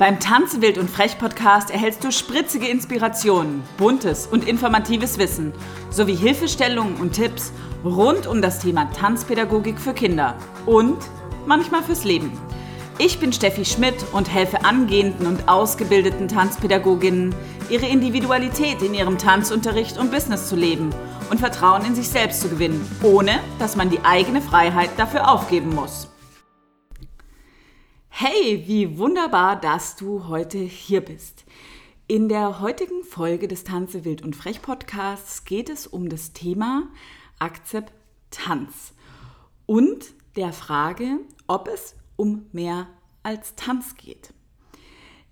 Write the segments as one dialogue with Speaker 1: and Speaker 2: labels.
Speaker 1: Beim Tanze wild und frech Podcast erhältst du spritzige Inspirationen, buntes und informatives Wissen sowie Hilfestellungen und Tipps rund um das Thema Tanzpädagogik für Kinder und manchmal fürs Leben. Ich bin Steffi Schmidt und helfe angehenden und ausgebildeten Tanzpädagoginnen, ihre Individualität in ihrem Tanzunterricht und Business zu leben und Vertrauen in sich selbst zu gewinnen, ohne dass man die eigene Freiheit dafür aufgeben muss. Hey, wie wunderbar, dass du heute hier bist. In der heutigen Folge des Tanze wild und frech Podcasts geht es um das Thema Akzeptanz und der Frage, ob es um mehr als Tanz geht.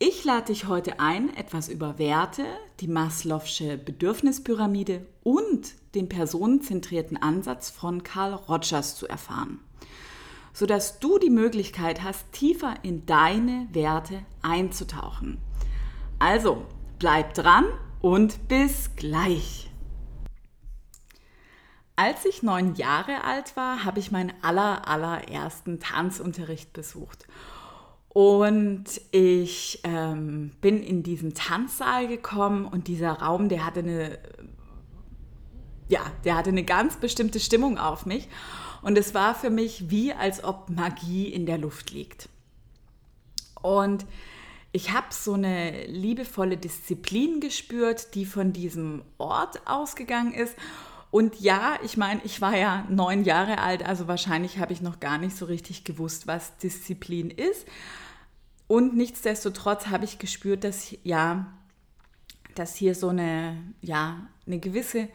Speaker 1: Ich lade dich heute ein, etwas über Werte, die Maslow'sche Bedürfnispyramide und den personenzentrierten Ansatz von Carl Rogers zu erfahren sodass du die Möglichkeit hast, tiefer in deine Werte einzutauchen. Also, bleib dran und bis gleich. Als ich neun Jahre alt war, habe ich meinen aller, allerersten Tanzunterricht besucht. Und ich ähm, bin in diesen Tanzsaal gekommen und dieser Raum, der hatte eine, ja, der hatte eine ganz bestimmte Stimmung auf mich. Und es war für mich wie, als ob Magie in der Luft liegt. Und ich habe so eine liebevolle Disziplin gespürt, die von diesem Ort ausgegangen ist. Und ja, ich meine, ich war ja neun Jahre alt, also wahrscheinlich habe ich noch gar nicht so richtig gewusst, was Disziplin ist. Und nichtsdestotrotz habe ich gespürt, dass ja, dass hier so eine, ja, eine gewisse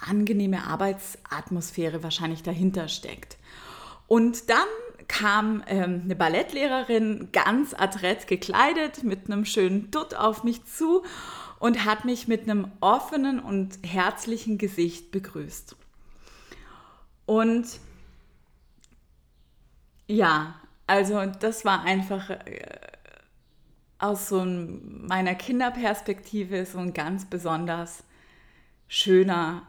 Speaker 1: angenehme Arbeitsatmosphäre wahrscheinlich dahinter steckt. Und dann kam ähm, eine Ballettlehrerin ganz adrett gekleidet mit einem schönen Dutt auf mich zu und hat mich mit einem offenen und herzlichen Gesicht begrüßt. Und ja, also das war einfach äh, aus so meiner Kinderperspektive so ein ganz besonders schöner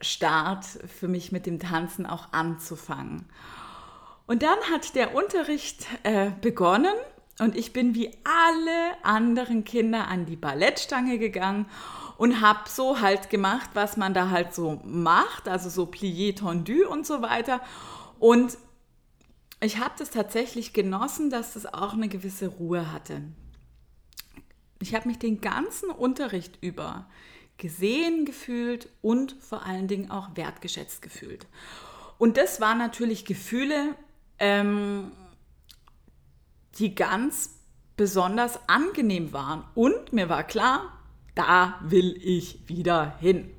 Speaker 1: Start für mich mit dem Tanzen auch anzufangen. Und dann hat der Unterricht äh, begonnen und ich bin wie alle anderen Kinder an die Ballettstange gegangen und habe so halt gemacht, was man da halt so macht, also so plié tendu und so weiter. Und ich habe das tatsächlich genossen, dass das auch eine gewisse Ruhe hatte. Ich habe mich den ganzen Unterricht über gesehen gefühlt und vor allen Dingen auch wertgeschätzt gefühlt. Und das waren natürlich Gefühle, ähm, die ganz besonders angenehm waren. Und mir war klar, da will ich wieder hin.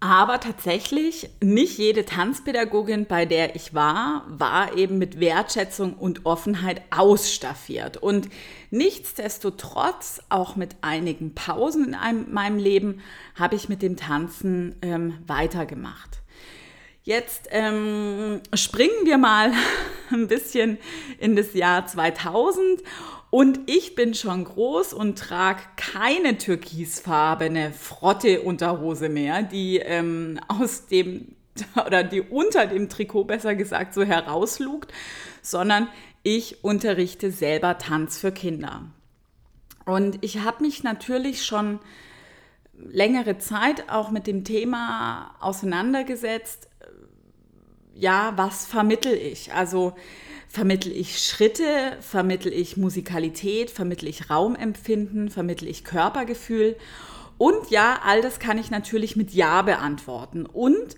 Speaker 1: Aber tatsächlich, nicht jede Tanzpädagogin, bei der ich war, war eben mit Wertschätzung und Offenheit ausstaffiert. Und nichtsdestotrotz, auch mit einigen Pausen in einem, meinem Leben, habe ich mit dem Tanzen ähm, weitergemacht. Jetzt ähm, springen wir mal ein bisschen in das Jahr 2000 und ich bin schon groß und trage keine türkisfarbene Frotte-Unterhose mehr, die ähm, aus dem oder die unter dem Trikot besser gesagt so herauslugt, sondern ich unterrichte selber Tanz für Kinder. Und ich habe mich natürlich schon längere Zeit auch mit dem Thema auseinandergesetzt. Ja, was vermittel ich? Also vermittel ich Schritte, vermittel ich Musikalität, vermittel ich Raumempfinden, vermittel ich Körpergefühl. Und ja, all das kann ich natürlich mit Ja beantworten. Und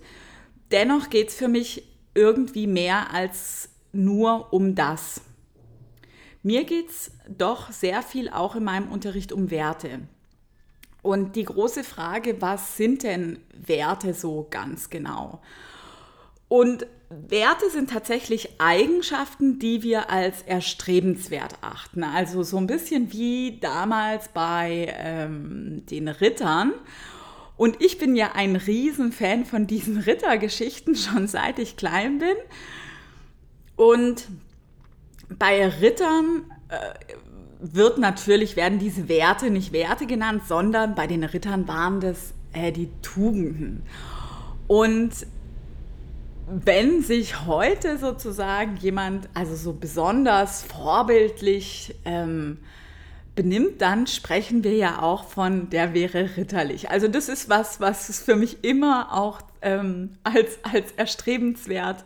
Speaker 1: dennoch geht es für mich irgendwie mehr als nur um das. Mir geht es doch sehr viel auch in meinem Unterricht um Werte. Und die große Frage, was sind denn Werte so ganz genau? Und Werte sind tatsächlich Eigenschaften, die wir als erstrebenswert achten. Also so ein bisschen wie damals bei ähm, den Rittern. Und ich bin ja ein Riesenfan von diesen Rittergeschichten, schon seit ich klein bin. Und bei Rittern äh, wird natürlich, werden diese Werte nicht Werte genannt, sondern bei den Rittern waren das äh, die Tugenden. Und wenn sich heute sozusagen jemand, also so besonders vorbildlich ähm, benimmt, dann sprechen wir ja auch von, der wäre ritterlich. Also das ist was, was es für mich immer auch ähm, als, als erstrebenswert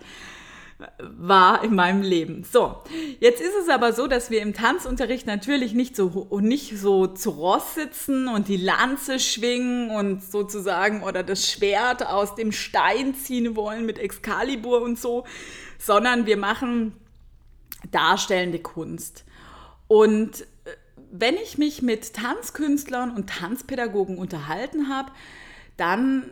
Speaker 1: war in meinem Leben. So, jetzt ist es aber so, dass wir im Tanzunterricht natürlich nicht so, nicht so zu Ross sitzen und die Lanze schwingen und sozusagen oder das Schwert aus dem Stein ziehen wollen mit Excalibur und so, sondern wir machen darstellende Kunst. Und äh, wenn ich mich mit Tanzkünstlern und Tanzpädagogen unterhalten habe, dann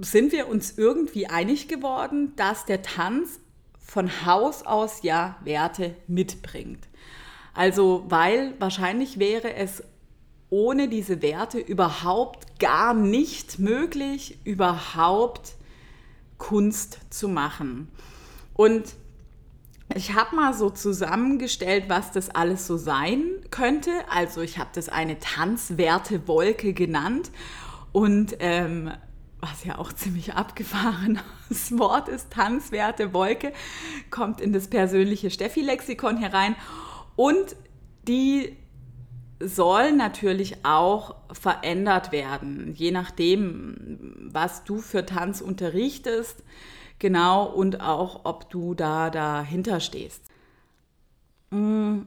Speaker 1: sind wir uns irgendwie einig geworden, dass der Tanz von Haus aus ja Werte mitbringt. Also, weil wahrscheinlich wäre es ohne diese Werte überhaupt gar nicht möglich, überhaupt Kunst zu machen. Und ich habe mal so zusammengestellt, was das alles so sein könnte. Also ich habe das eine Tanzwertewolke genannt. Und ähm, was ja auch ziemlich abgefahrenes Wort ist, Tanzwerte Wolke, kommt in das persönliche Steffi-Lexikon herein. Und die soll natürlich auch verändert werden, je nachdem, was du für Tanz unterrichtest, genau, und auch, ob du da dahinter stehst. Mm,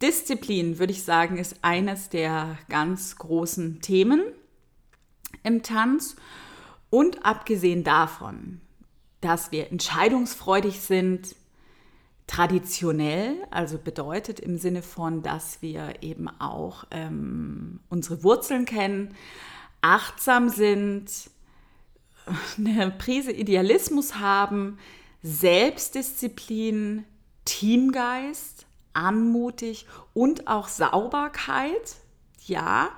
Speaker 1: Disziplin, würde ich sagen, ist eines der ganz großen Themen im Tanz. Und abgesehen davon, dass wir entscheidungsfreudig sind, traditionell, also bedeutet im Sinne von, dass wir eben auch ähm, unsere Wurzeln kennen, achtsam sind, eine Prise Idealismus haben, Selbstdisziplin, Teamgeist, anmutig und auch Sauberkeit. Ja,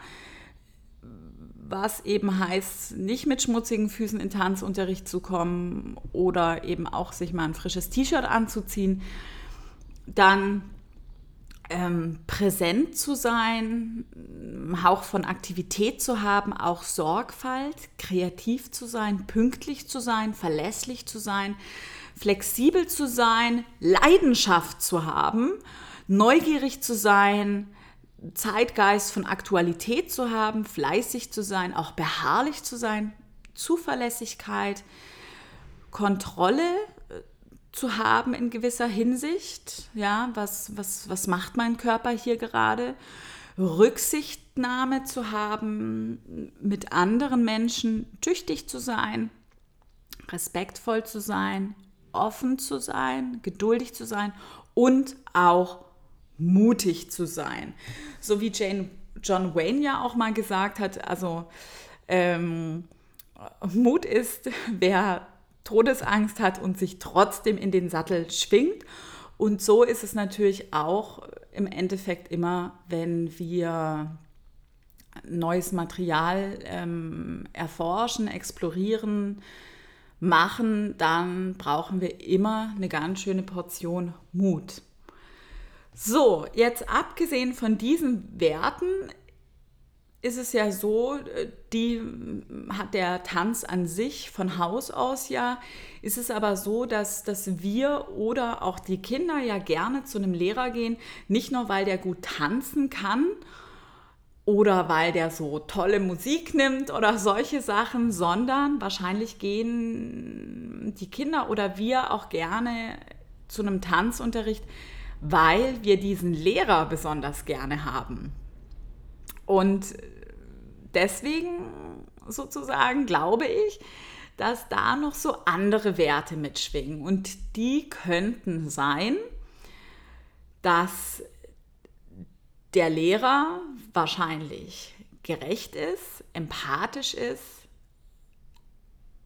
Speaker 1: was eben heißt, nicht mit schmutzigen Füßen in Tanzunterricht zu kommen oder eben auch sich mal ein frisches T-Shirt anzuziehen. Dann ähm, präsent zu sein, einen Hauch von Aktivität zu haben, auch Sorgfalt, kreativ zu sein, pünktlich zu sein, verlässlich zu sein, flexibel zu sein, Leidenschaft zu haben, neugierig zu sein, Zeitgeist von Aktualität zu haben, fleißig zu sein, auch beharrlich zu sein, Zuverlässigkeit, Kontrolle äh, zu haben in gewisser Hinsicht. Ja, was, was, was macht mein Körper hier gerade? Rücksichtnahme zu haben, mit anderen Menschen tüchtig zu sein, respektvoll zu sein, offen zu sein, geduldig zu sein und auch mutig zu sein. So wie Jane, John Wayne ja auch mal gesagt hat, also ähm, Mut ist, wer Todesangst hat und sich trotzdem in den Sattel schwingt. Und so ist es natürlich auch im Endeffekt immer, wenn wir neues Material ähm, erforschen, explorieren, machen, dann brauchen wir immer eine ganz schöne Portion Mut. So, jetzt abgesehen von diesen Werten ist es ja so, äh, die hat der Tanz an sich von Haus aus ja, ist es aber so, dass, dass wir oder auch die Kinder ja gerne zu einem Lehrer gehen, nicht nur weil der gut tanzen kann oder weil der so tolle Musik nimmt oder solche Sachen, sondern wahrscheinlich gehen die Kinder oder wir auch gerne zu einem Tanzunterricht, weil wir diesen Lehrer besonders gerne haben. Und deswegen sozusagen glaube ich, dass da noch so andere Werte mitschwingen. Und die könnten sein, dass der Lehrer wahrscheinlich gerecht ist, empathisch ist,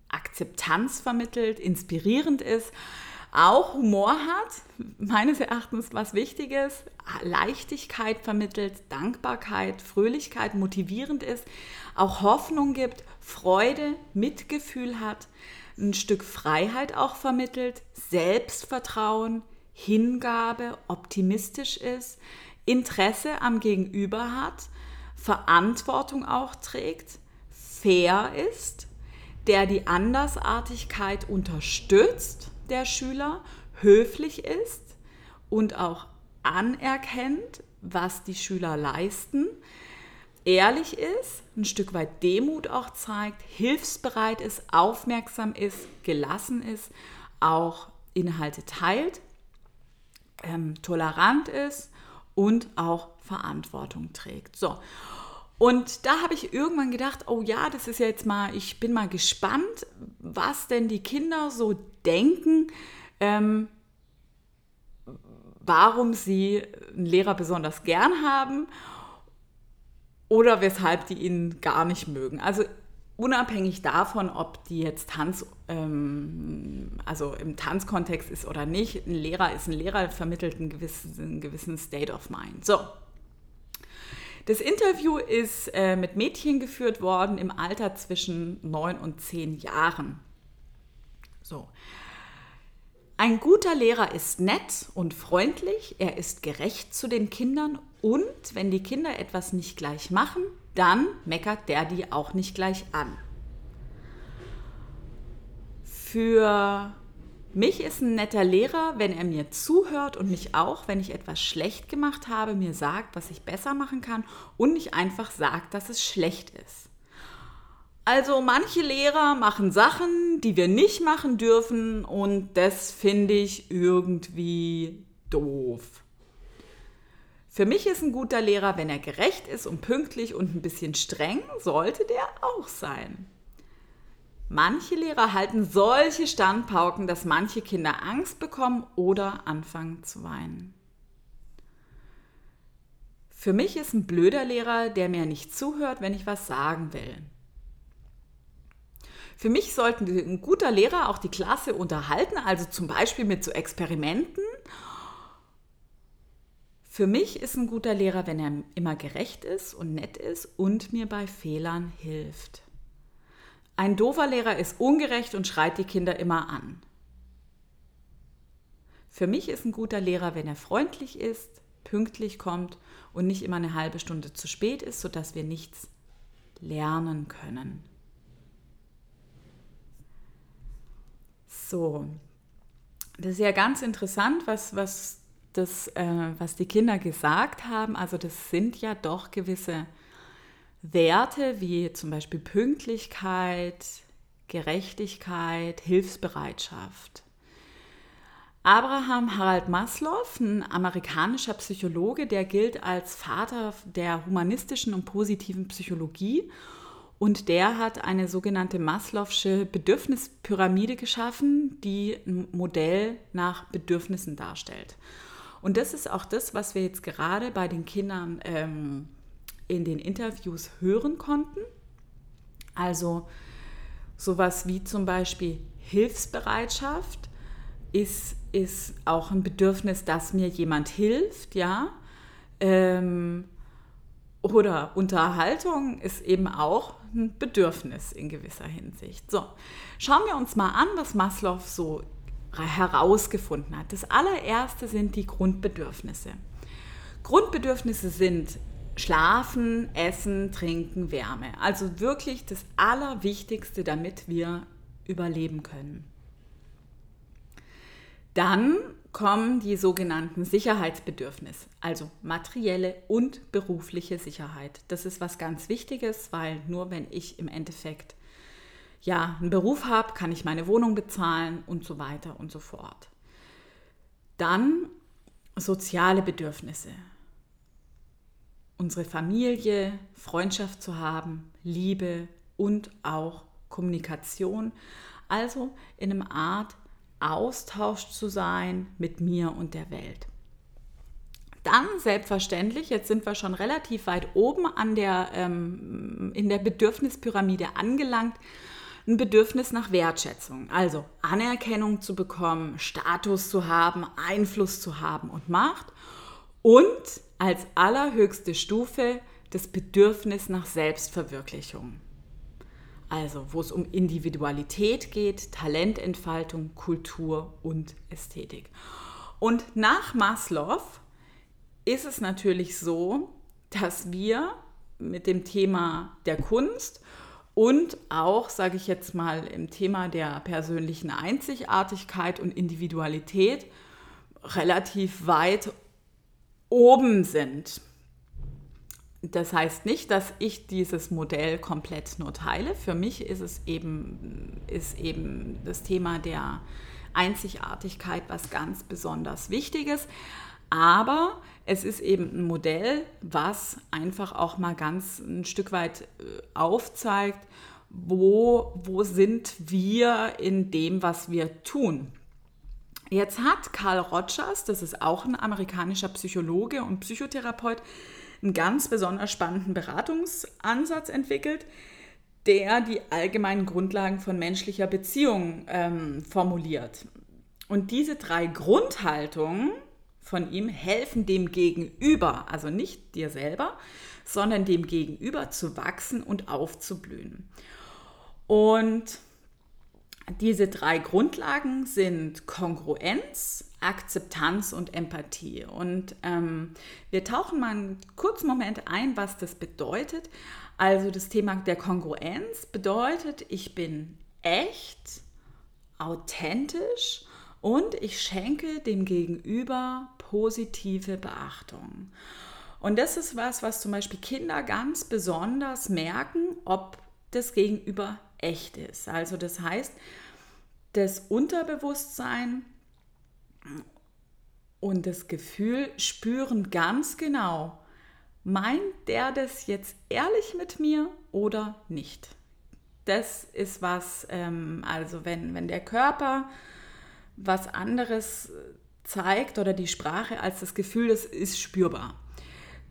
Speaker 1: Akzeptanz vermittelt, inspirierend ist, auch Humor hat, meines Erachtens was Wichtiges, Leichtigkeit vermittelt, Dankbarkeit, Fröhlichkeit, motivierend ist, auch Hoffnung gibt, Freude, Mitgefühl hat, ein Stück Freiheit auch vermittelt, Selbstvertrauen, Hingabe, optimistisch ist, Interesse am Gegenüber hat, Verantwortung auch trägt, fair ist, der die Andersartigkeit unterstützt, der Schüler, höflich ist und auch anerkennt, was die Schüler leisten, ehrlich ist, ein Stück weit Demut auch zeigt, hilfsbereit ist, aufmerksam ist, gelassen ist, auch Inhalte teilt, ähm, tolerant ist und auch Verantwortung trägt. So. Und da habe ich irgendwann gedacht, oh ja, das ist ja jetzt mal, ich bin mal gespannt, was denn die Kinder so denken, ähm, warum sie einen Lehrer besonders gern haben oder weshalb die ihn gar nicht mögen. Also unabhängig davon, ob die jetzt Tanz, ähm, also im Tanzkontext ist oder nicht, ein Lehrer ist ein Lehrer, vermittelt einen gewissen, einen gewissen State of Mind. So. Das Interview ist äh, mit Mädchen geführt worden im Alter zwischen neun und zehn Jahren. So. Ein guter Lehrer ist nett und freundlich, er ist gerecht zu den Kindern und wenn die Kinder etwas nicht gleich machen, dann meckert der die auch nicht gleich an. Für mich ist ein netter Lehrer, wenn er mir zuhört und mich auch, wenn ich etwas schlecht gemacht habe, mir sagt, was ich besser machen kann und nicht einfach sagt, dass es schlecht ist. Also manche Lehrer machen Sachen, die wir nicht machen dürfen und das finde ich irgendwie doof. Für mich ist ein guter Lehrer, wenn er gerecht ist und pünktlich und ein bisschen streng, sollte der auch sein. Manche Lehrer halten solche Standpauken, dass manche Kinder Angst bekommen oder anfangen zu weinen. Für mich ist ein blöder Lehrer, der mir nicht zuhört, wenn ich was sagen will. Für mich sollte ein guter Lehrer auch die Klasse unterhalten, also zum Beispiel mit so Experimenten. Für mich ist ein guter Lehrer, wenn er immer gerecht ist und nett ist und mir bei Fehlern hilft. Ein doofer Lehrer ist ungerecht und schreit die Kinder immer an. Für mich ist ein guter Lehrer, wenn er freundlich ist, pünktlich kommt und nicht immer eine halbe Stunde zu spät ist, sodass wir nichts lernen können. So, das ist ja ganz interessant, was, was, das, äh, was die Kinder gesagt haben. Also das sind ja doch gewisse Werte wie zum Beispiel Pünktlichkeit, Gerechtigkeit, Hilfsbereitschaft. Abraham Harald Maslow, ein amerikanischer Psychologe, der gilt als Vater der humanistischen und positiven Psychologie und der hat eine sogenannte Maslow'sche Bedürfnispyramide geschaffen, die ein Modell nach Bedürfnissen darstellt. Und das ist auch das, was wir jetzt gerade bei den Kindern ähm, in den Interviews hören konnten. Also sowas wie zum Beispiel Hilfsbereitschaft ist, ist auch ein Bedürfnis, dass mir jemand hilft, ja. Ähm, oder Unterhaltung ist eben auch ein Bedürfnis in gewisser Hinsicht. So, schauen wir uns mal an, was Maslow so herausgefunden hat. Das allererste sind die Grundbedürfnisse. Grundbedürfnisse sind Schlafen, Essen, Trinken, Wärme. Also wirklich das Allerwichtigste, damit wir überleben können. Dann kommen die sogenannten Sicherheitsbedürfnisse, also materielle und berufliche Sicherheit. Das ist was ganz Wichtiges, weil nur wenn ich im Endeffekt ja einen Beruf habe, kann ich meine Wohnung bezahlen und so weiter und so fort. Dann soziale Bedürfnisse. Unsere Familie, Freundschaft zu haben, Liebe und auch Kommunikation. Also in einem Art Austausch zu sein mit mir und der Welt. Dann selbstverständlich, jetzt sind wir schon relativ weit oben an der, ähm, in der Bedürfnispyramide angelangt, ein Bedürfnis nach Wertschätzung, also Anerkennung zu bekommen, Status zu haben, Einfluss zu haben und Macht und als allerhöchste Stufe das Bedürfnis nach Selbstverwirklichung. Also wo es um Individualität geht, Talententfaltung, Kultur und Ästhetik. Und nach Maslow ist es natürlich so, dass wir mit dem Thema der Kunst und auch, sage ich jetzt mal, im Thema der persönlichen Einzigartigkeit und Individualität relativ weit oben sind. Das heißt nicht, dass ich dieses Modell komplett nur teile. Für mich ist es eben, ist eben das Thema der Einzigartigkeit was ganz besonders Wichtiges. Aber es ist eben ein Modell, was einfach auch mal ganz ein Stück weit äh, aufzeigt, wo, wo sind wir in dem, was wir tun. Jetzt hat Carl Rogers, das ist auch ein amerikanischer Psychologe und Psychotherapeut, einen ganz besonders spannenden Beratungsansatz entwickelt, der die allgemeinen Grundlagen von menschlicher Beziehung ähm, formuliert. Und diese drei Grundhaltungen von ihm helfen dem Gegenüber, also nicht dir selber, sondern dem Gegenüber zu wachsen und aufzublühen. Und diese drei Grundlagen sind Kongruenz, Akzeptanz und Empathie. Und ähm, wir tauchen mal einen kurzen Moment ein, was das bedeutet. Also das Thema der Kongruenz bedeutet, ich bin echt, authentisch und ich schenke dem Gegenüber positive Beachtung. Und das ist was, was zum Beispiel Kinder ganz besonders merken, ob das Gegenüber echt ist. Also das heißt, das Unterbewusstsein und das Gefühl spüren ganz genau, meint der das jetzt ehrlich mit mir oder nicht? Das ist was, ähm, also wenn, wenn der Körper was anderes zeigt oder die Sprache als das Gefühl, das ist spürbar.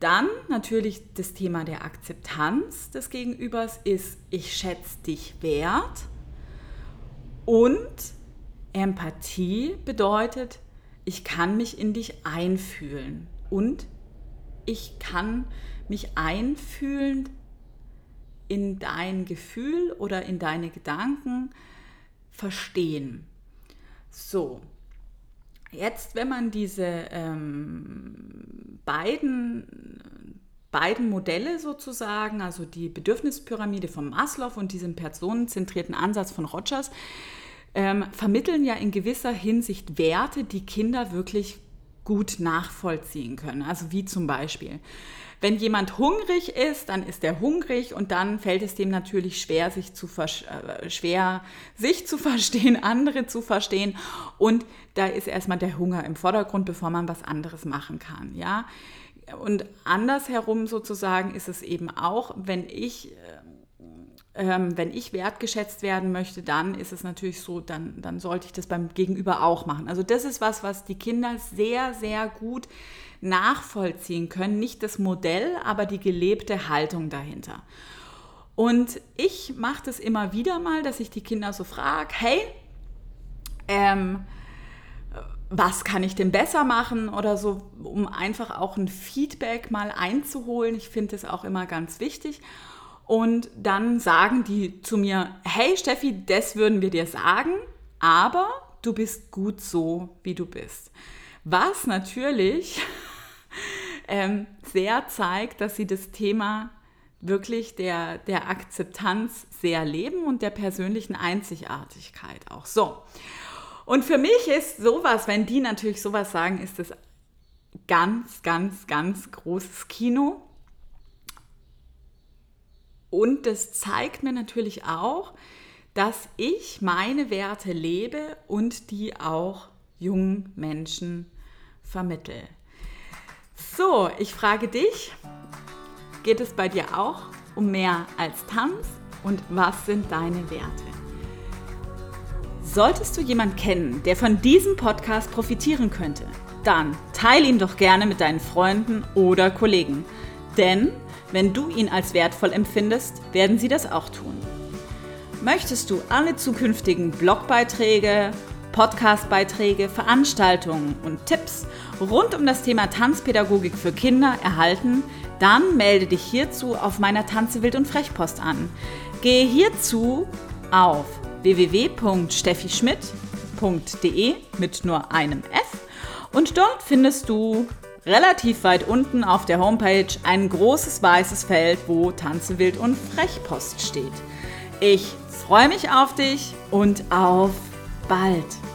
Speaker 1: Dann natürlich das Thema der Akzeptanz des Gegenübers ist, ich schätze dich wert. Und Empathie bedeutet, ich kann mich in dich einfühlen und ich kann mich einfühlen in dein Gefühl oder in deine Gedanken verstehen. So, jetzt, wenn man diese ähm, beiden, beiden Modelle sozusagen, also die Bedürfnispyramide von Maslow und diesen personenzentrierten Ansatz von Rogers, ähm, vermitteln ja in gewisser Hinsicht Werte, die Kinder wirklich gut nachvollziehen können. Also wie zum Beispiel, wenn jemand hungrig ist, dann ist er hungrig und dann fällt es dem natürlich schwer, sich zu, äh, schwer, sich zu verstehen, andere zu verstehen. Und da ist erstmal der Hunger im Vordergrund, bevor man was anderes machen kann. Ja? Und andersherum sozusagen ist es eben auch, wenn ich äh, ähm, wenn ich wertgeschätzt werden möchte, dann ist es natürlich so, dann, dann sollte ich das beim Gegenüber auch machen. Also das ist was, was die Kinder sehr, sehr gut nachvollziehen können. Nicht das Modell, aber die gelebte Haltung dahinter. Und ich mache das immer wieder mal, dass ich die Kinder so frage, hey, ähm, was kann ich denn besser machen oder so, um einfach auch ein Feedback mal einzuholen. Ich finde das auch immer ganz wichtig. Und dann sagen die zu mir, hey Steffi, das würden wir dir sagen, aber du bist gut so, wie du bist. Was natürlich ähm, sehr zeigt, dass sie das Thema wirklich der, der Akzeptanz sehr leben und der persönlichen Einzigartigkeit auch. So. Und für mich ist sowas, wenn die natürlich sowas sagen, ist das ganz, ganz, ganz großes Kino. Und das zeigt mir natürlich auch, dass ich meine Werte lebe und die auch jungen Menschen vermittle. So, ich frage dich, geht es bei dir auch um mehr als Tanz und was sind deine Werte? Solltest du jemanden kennen, der von diesem Podcast profitieren könnte, dann teile ihn doch gerne mit deinen Freunden oder Kollegen. Denn wenn du ihn als wertvoll empfindest, werden sie das auch tun. Möchtest du alle zukünftigen Blogbeiträge, Podcastbeiträge, Veranstaltungen und Tipps rund um das Thema Tanzpädagogik für Kinder erhalten, dann melde dich hierzu auf meiner Tanze wild und Frechpost an. Gehe hierzu auf www.steffischmidt.de mit nur einem F und dort findest du relativ weit unten auf der Homepage ein großes weißes Feld, wo Tanze wild und Frechpost steht. Ich freue mich auf dich und auf bald.